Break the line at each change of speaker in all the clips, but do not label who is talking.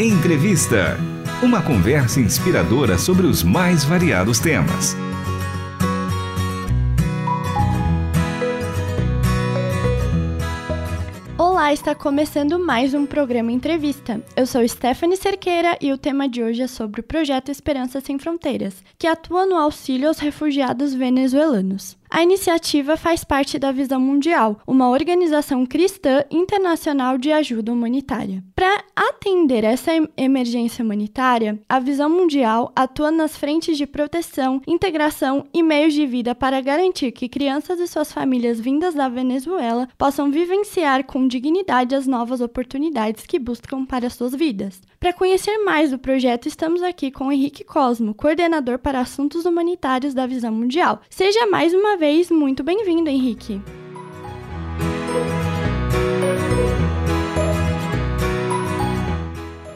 Entrevista. Uma conversa inspiradora sobre os mais variados temas.
Olá, está começando mais um programa Entrevista. Eu sou Stephanie Cerqueira e o tema de hoje é sobre o projeto Esperança Sem Fronteiras, que atua no auxílio aos refugiados venezuelanos. A iniciativa faz parte da Visão Mundial, uma organização cristã internacional de ajuda humanitária. Para atender essa emergência humanitária, a Visão Mundial atua nas frentes de proteção, integração e meios de vida para garantir que crianças e suas famílias vindas da Venezuela possam vivenciar com dignidade as novas oportunidades que buscam para suas vidas. Para conhecer mais do projeto, estamos aqui com Henrique Cosmo, coordenador para assuntos humanitários da Visão Mundial. Seja mais uma vez muito bem-vindo, Henrique.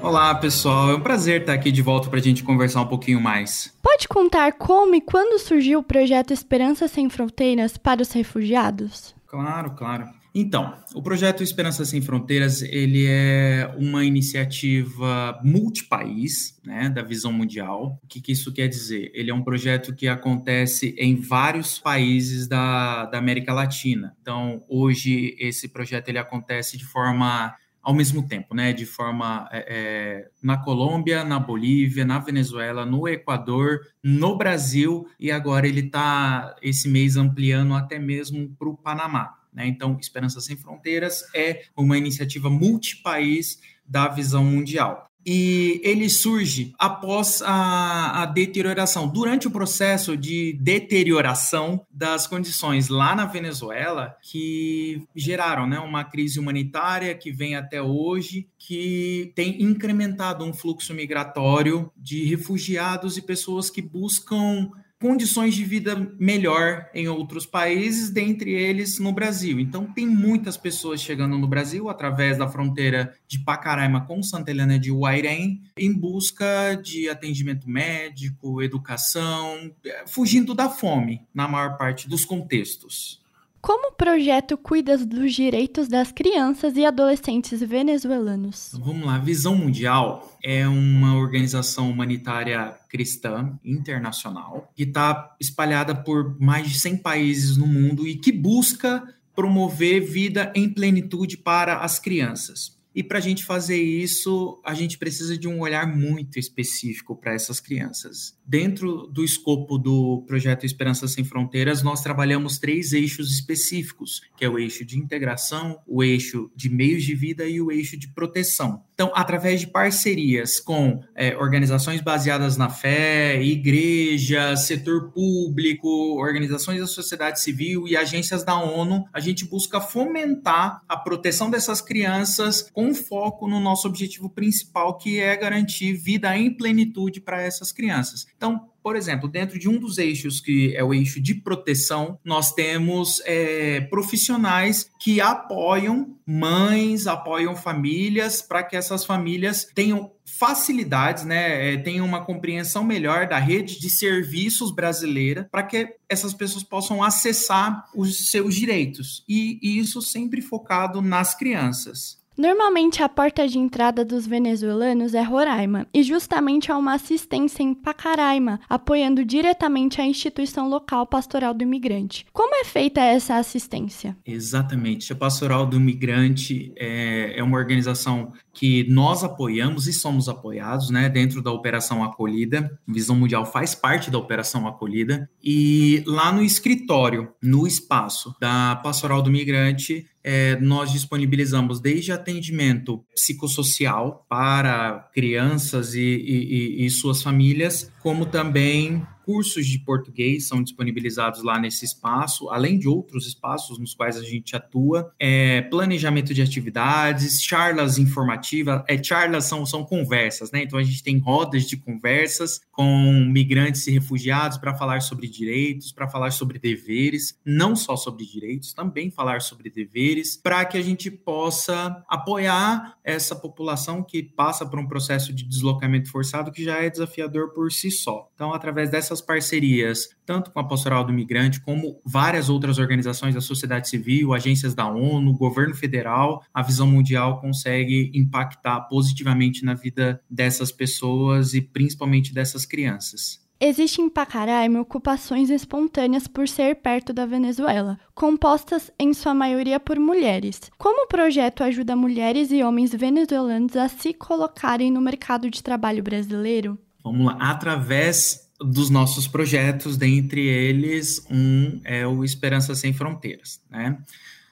Olá, pessoal. É um prazer estar aqui de volta para a gente conversar um pouquinho mais.
Pode contar como e quando surgiu o projeto Esperança Sem Fronteiras para os refugiados?
Claro, claro. Então, o projeto Esperança Sem Fronteiras ele é uma iniciativa multipaís, né, da visão mundial. O que, que, isso quer dizer? Ele é um projeto que acontece em vários países da, da América Latina. Então, hoje esse projeto ele acontece de forma ao mesmo tempo, né, de forma é, é, na Colômbia, na Bolívia, na Venezuela, no Equador, no Brasil e agora ele está esse mês ampliando até mesmo para o Panamá. Né? Então, Esperança Sem Fronteiras é uma iniciativa multipaís da visão mundial. E ele surge após a, a, deterioração, durante o processo de deterioração das condições lá na Venezuela, que geraram né, uma crise humanitária que vem até hoje, que tem incrementado um fluxo migratório de refugiados e pessoas que buscam condições de vida melhor em outros países, dentre eles no Brasil. Então, tem muitas pessoas chegando no Brasil através da fronteira de Pacaraima com Santa Helena de Uairém, em busca de atendimento médico, educação, fugindo da fome, na maior parte dos contextos.
Como o projeto cuida dos direitos das crianças e adolescentes venezuelanos?
Então, vamos lá, Visão Mundial é uma organização humanitária cristã internacional que está espalhada por mais de 100 países no mundo e que busca promover vida em plenitude para as crianças. E para a gente fazer isso, a gente precisa de um olhar muito específico para essas crianças. Dentro do escopo do projeto Esperança Sem Fronteiras, nós trabalhamos três eixos específicos, que é o eixo de integração, o eixo de meios de vida e o eixo de proteção. Então, através de parcerias com é, organizações baseadas na fé, igreja, setor público, organizações da sociedade civil e agências da ONU, a gente busca fomentar a proteção dessas crianças com foco no nosso objetivo principal, que é garantir vida em plenitude para essas crianças. Então, por exemplo, dentro de um dos eixos que é o eixo de proteção, nós temos é, profissionais que apoiam mães, apoiam famílias para que essas famílias tenham facilidades, né, é, tenham uma compreensão melhor da rede de serviços brasileira para que essas pessoas possam acessar os seus direitos. E, e isso sempre focado nas crianças.
Normalmente a porta de entrada dos venezuelanos é Roraima, e justamente há uma assistência em Pacaraima, apoiando diretamente a instituição local pastoral do imigrante. Como é feita essa assistência?
Exatamente. A Pastoral do Imigrante é, é uma organização que nós apoiamos e somos apoiados, né, dentro da Operação Acolhida. Visão Mundial faz parte da Operação Acolhida e lá no escritório, no espaço da Pastoral do Migrante, é, nós disponibilizamos desde atendimento psicossocial para crianças e, e, e suas famílias, como também cursos de português são disponibilizados lá nesse espaço, além de outros espaços nos quais a gente atua, é, planejamento de atividades, charlas informativas, é, charlas são, são conversas, né? Então a gente tem rodas de conversas com migrantes e refugiados para falar sobre direitos, para falar sobre deveres, não só sobre direitos, também falar sobre deveres, para que a gente possa apoiar essa população que passa por um processo de deslocamento forçado que já é desafiador por si só. Então, através dessas parcerias, tanto com a Pastoral do Migrante, como várias outras organizações da sociedade civil, agências da ONU, governo federal, a Visão Mundial consegue impactar positivamente na vida dessas pessoas e principalmente dessas crianças.
Existe em Pacaraima ocupações espontâneas por ser perto da Venezuela, compostas em sua maioria por mulheres. Como o projeto ajuda mulheres e homens venezuelanos a se colocarem no mercado de trabalho brasileiro?
Vamos lá, através dos nossos projetos, dentre eles, um é o Esperança Sem Fronteiras, né?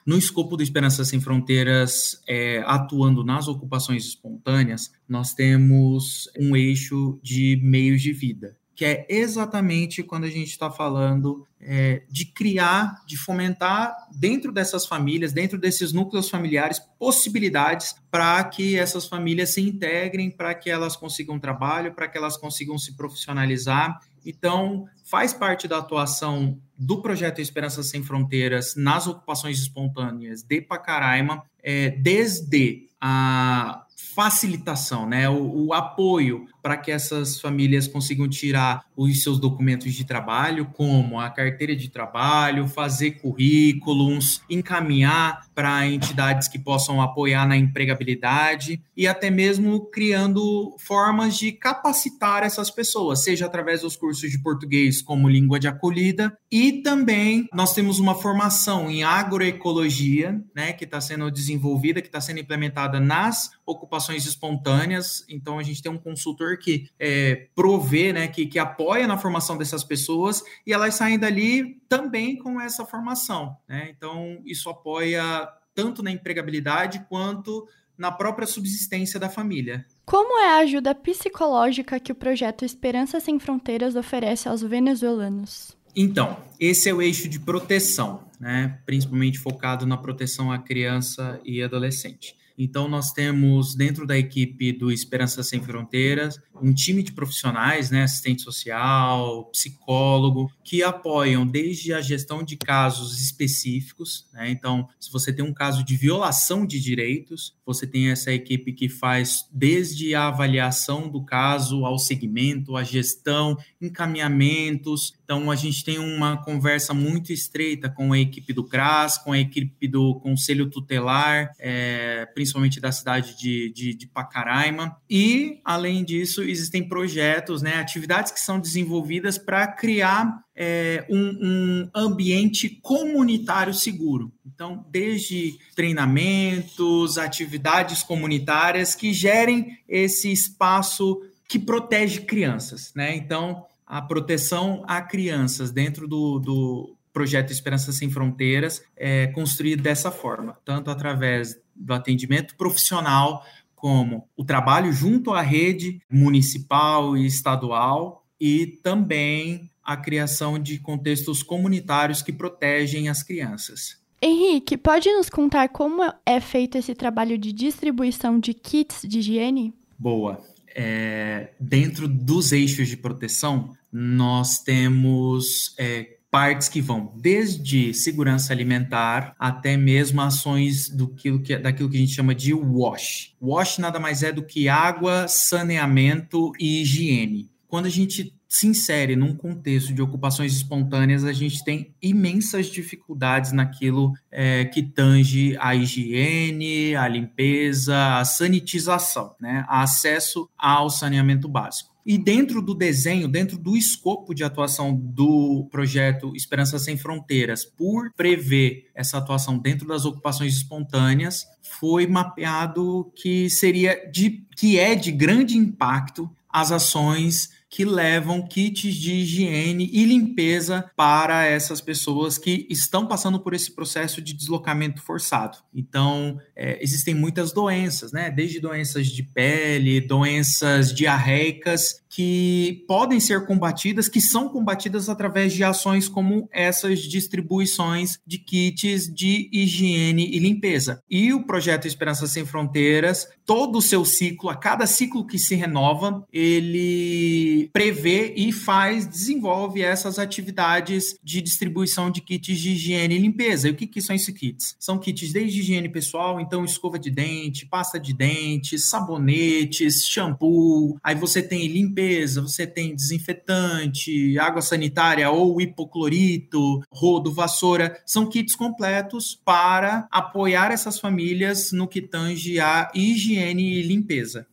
No escopo do Esperança Sem Fronteiras, é, atuando nas ocupações espontâneas, nós temos um eixo de meios de vida que é exatamente quando a gente está falando é, de criar, de fomentar dentro dessas famílias, dentro desses núcleos familiares, possibilidades para que essas famílias se integrem, para que elas consigam trabalho, para que elas consigam se profissionalizar. Então, faz parte da atuação do projeto Esperança Sem Fronteiras nas ocupações espontâneas de Pacaraima, é, desde a facilitação, né, o, o apoio para que essas famílias consigam tirar os seus documentos de trabalho, como a carteira de trabalho, fazer currículos, encaminhar para entidades que possam apoiar na empregabilidade e até mesmo criando formas de capacitar essas pessoas, seja através dos cursos de português como língua de acolhida e também nós temos uma formação em agroecologia, né, que está sendo desenvolvida, que está sendo implementada nas ocupações espontâneas. Então a gente tem um consultor que é, provê, né, que, que apoia na formação dessas pessoas e elas saem dali também com essa formação. Né? Então, isso apoia tanto na empregabilidade quanto na própria subsistência da família.
Como é a ajuda psicológica que o projeto Esperança Sem Fronteiras oferece aos venezuelanos?
Então, esse é o eixo de proteção, né? principalmente focado na proteção à criança e adolescente. Então, nós temos dentro da equipe do Esperança Sem Fronteiras um time de profissionais, né, assistente social, psicólogo, que apoiam desde a gestão de casos específicos. Né? Então, se você tem um caso de violação de direitos, você tem essa equipe que faz desde a avaliação do caso ao segmento, a gestão, encaminhamentos. Então, a gente tem uma conversa muito estreita com a equipe do CRAS, com a equipe do Conselho Tutelar, é, principalmente da cidade de, de, de Pacaraima. E, além disso, existem projetos, né, atividades que são desenvolvidas para criar é, um, um, ambiente comunitário seguro. Então, desde treinamentos, atividades comunitárias que gerem esse espaço que protege crianças, né? Então, a proteção a crianças dentro do, do projeto Esperança Sem Fronteiras é construído dessa forma, tanto através do atendimento profissional como o trabalho junto à rede municipal e estadual e também a criação de contextos comunitários que protegem as crianças.
Henrique, pode nos contar como é feito esse trabalho de distribuição de kits de higiene?
Boa. É, dentro dos eixos de proteção, nós temos é, partes que vão desde segurança alimentar até mesmo ações do que, daquilo que a gente chama de wash. Wash nada mais é do que água, saneamento e higiene. Quando a gente se insere num contexto de ocupações espontâneas, a gente tem imensas dificuldades naquilo é, que tange a higiene, a limpeza, a sanitização, né? A acesso ao saneamento básico. E dentro do desenho, dentro do escopo de atuação do projeto Esperança Sem Fronteiras, por prever essa atuação dentro das ocupações espontâneas, foi mapeado que seria de que é de grande impacto as ações que levam kits de higiene e limpeza para essas pessoas que estão passando por esse processo de deslocamento forçado. Então, é, existem muitas doenças, né? Desde doenças de pele, doenças diarreicas, que podem ser combatidas, que são combatidas através de ações como essas distribuições de kits de higiene e limpeza. E o projeto Esperança Sem Fronteiras, todo o seu ciclo, a cada ciclo que se renova, ele prevê e faz, desenvolve essas atividades de distribuição de kits de higiene e limpeza. E o que, que são esses kits? São kits desde higiene pessoal, então escova de dente, pasta de dente, sabonetes, shampoo. Aí você tem limpeza, você tem desinfetante, água sanitária ou hipoclorito, rodo, vassoura. São kits completos para apoiar essas famílias no que tange a higiene e limpeza.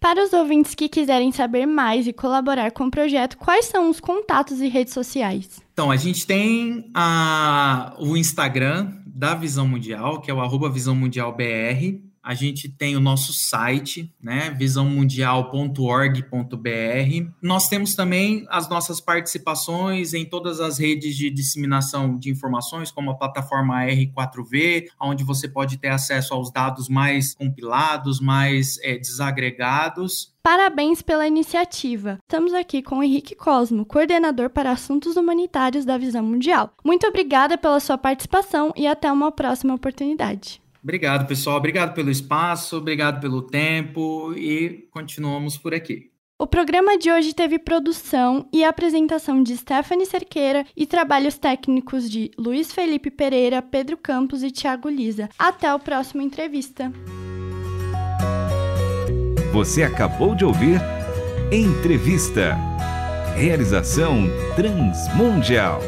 Para os ouvintes que quiserem saber mais e colaborar com o projeto, quais são os contatos e redes sociais?
Então, a gente tem a, o Instagram da Visão Mundial, que é o arroba Visão Mundial BR a gente tem o nosso site, né, visãomundial.org.br. Nós temos também as nossas participações em todas as redes de disseminação de informações, como a plataforma R4V, onde você pode ter acesso aos dados mais compilados, mais é, desagregados.
Parabéns pela iniciativa. Estamos aqui com o Henrique Cosmo, coordenador para assuntos humanitários da Visão Mundial. Muito obrigada pela sua participação e até uma próxima oportunidade.
Obrigado, pessoal. Obrigado pelo espaço, obrigado pelo tempo e continuamos por aqui.
O programa de hoje teve produção e apresentação de Stephanie Cerqueira e trabalhos técnicos de Luiz Felipe Pereira, Pedro Campos e Tiago Lisa. Até o próximo entrevista.
Você acabou de ouvir Entrevista. Realização Transmundial.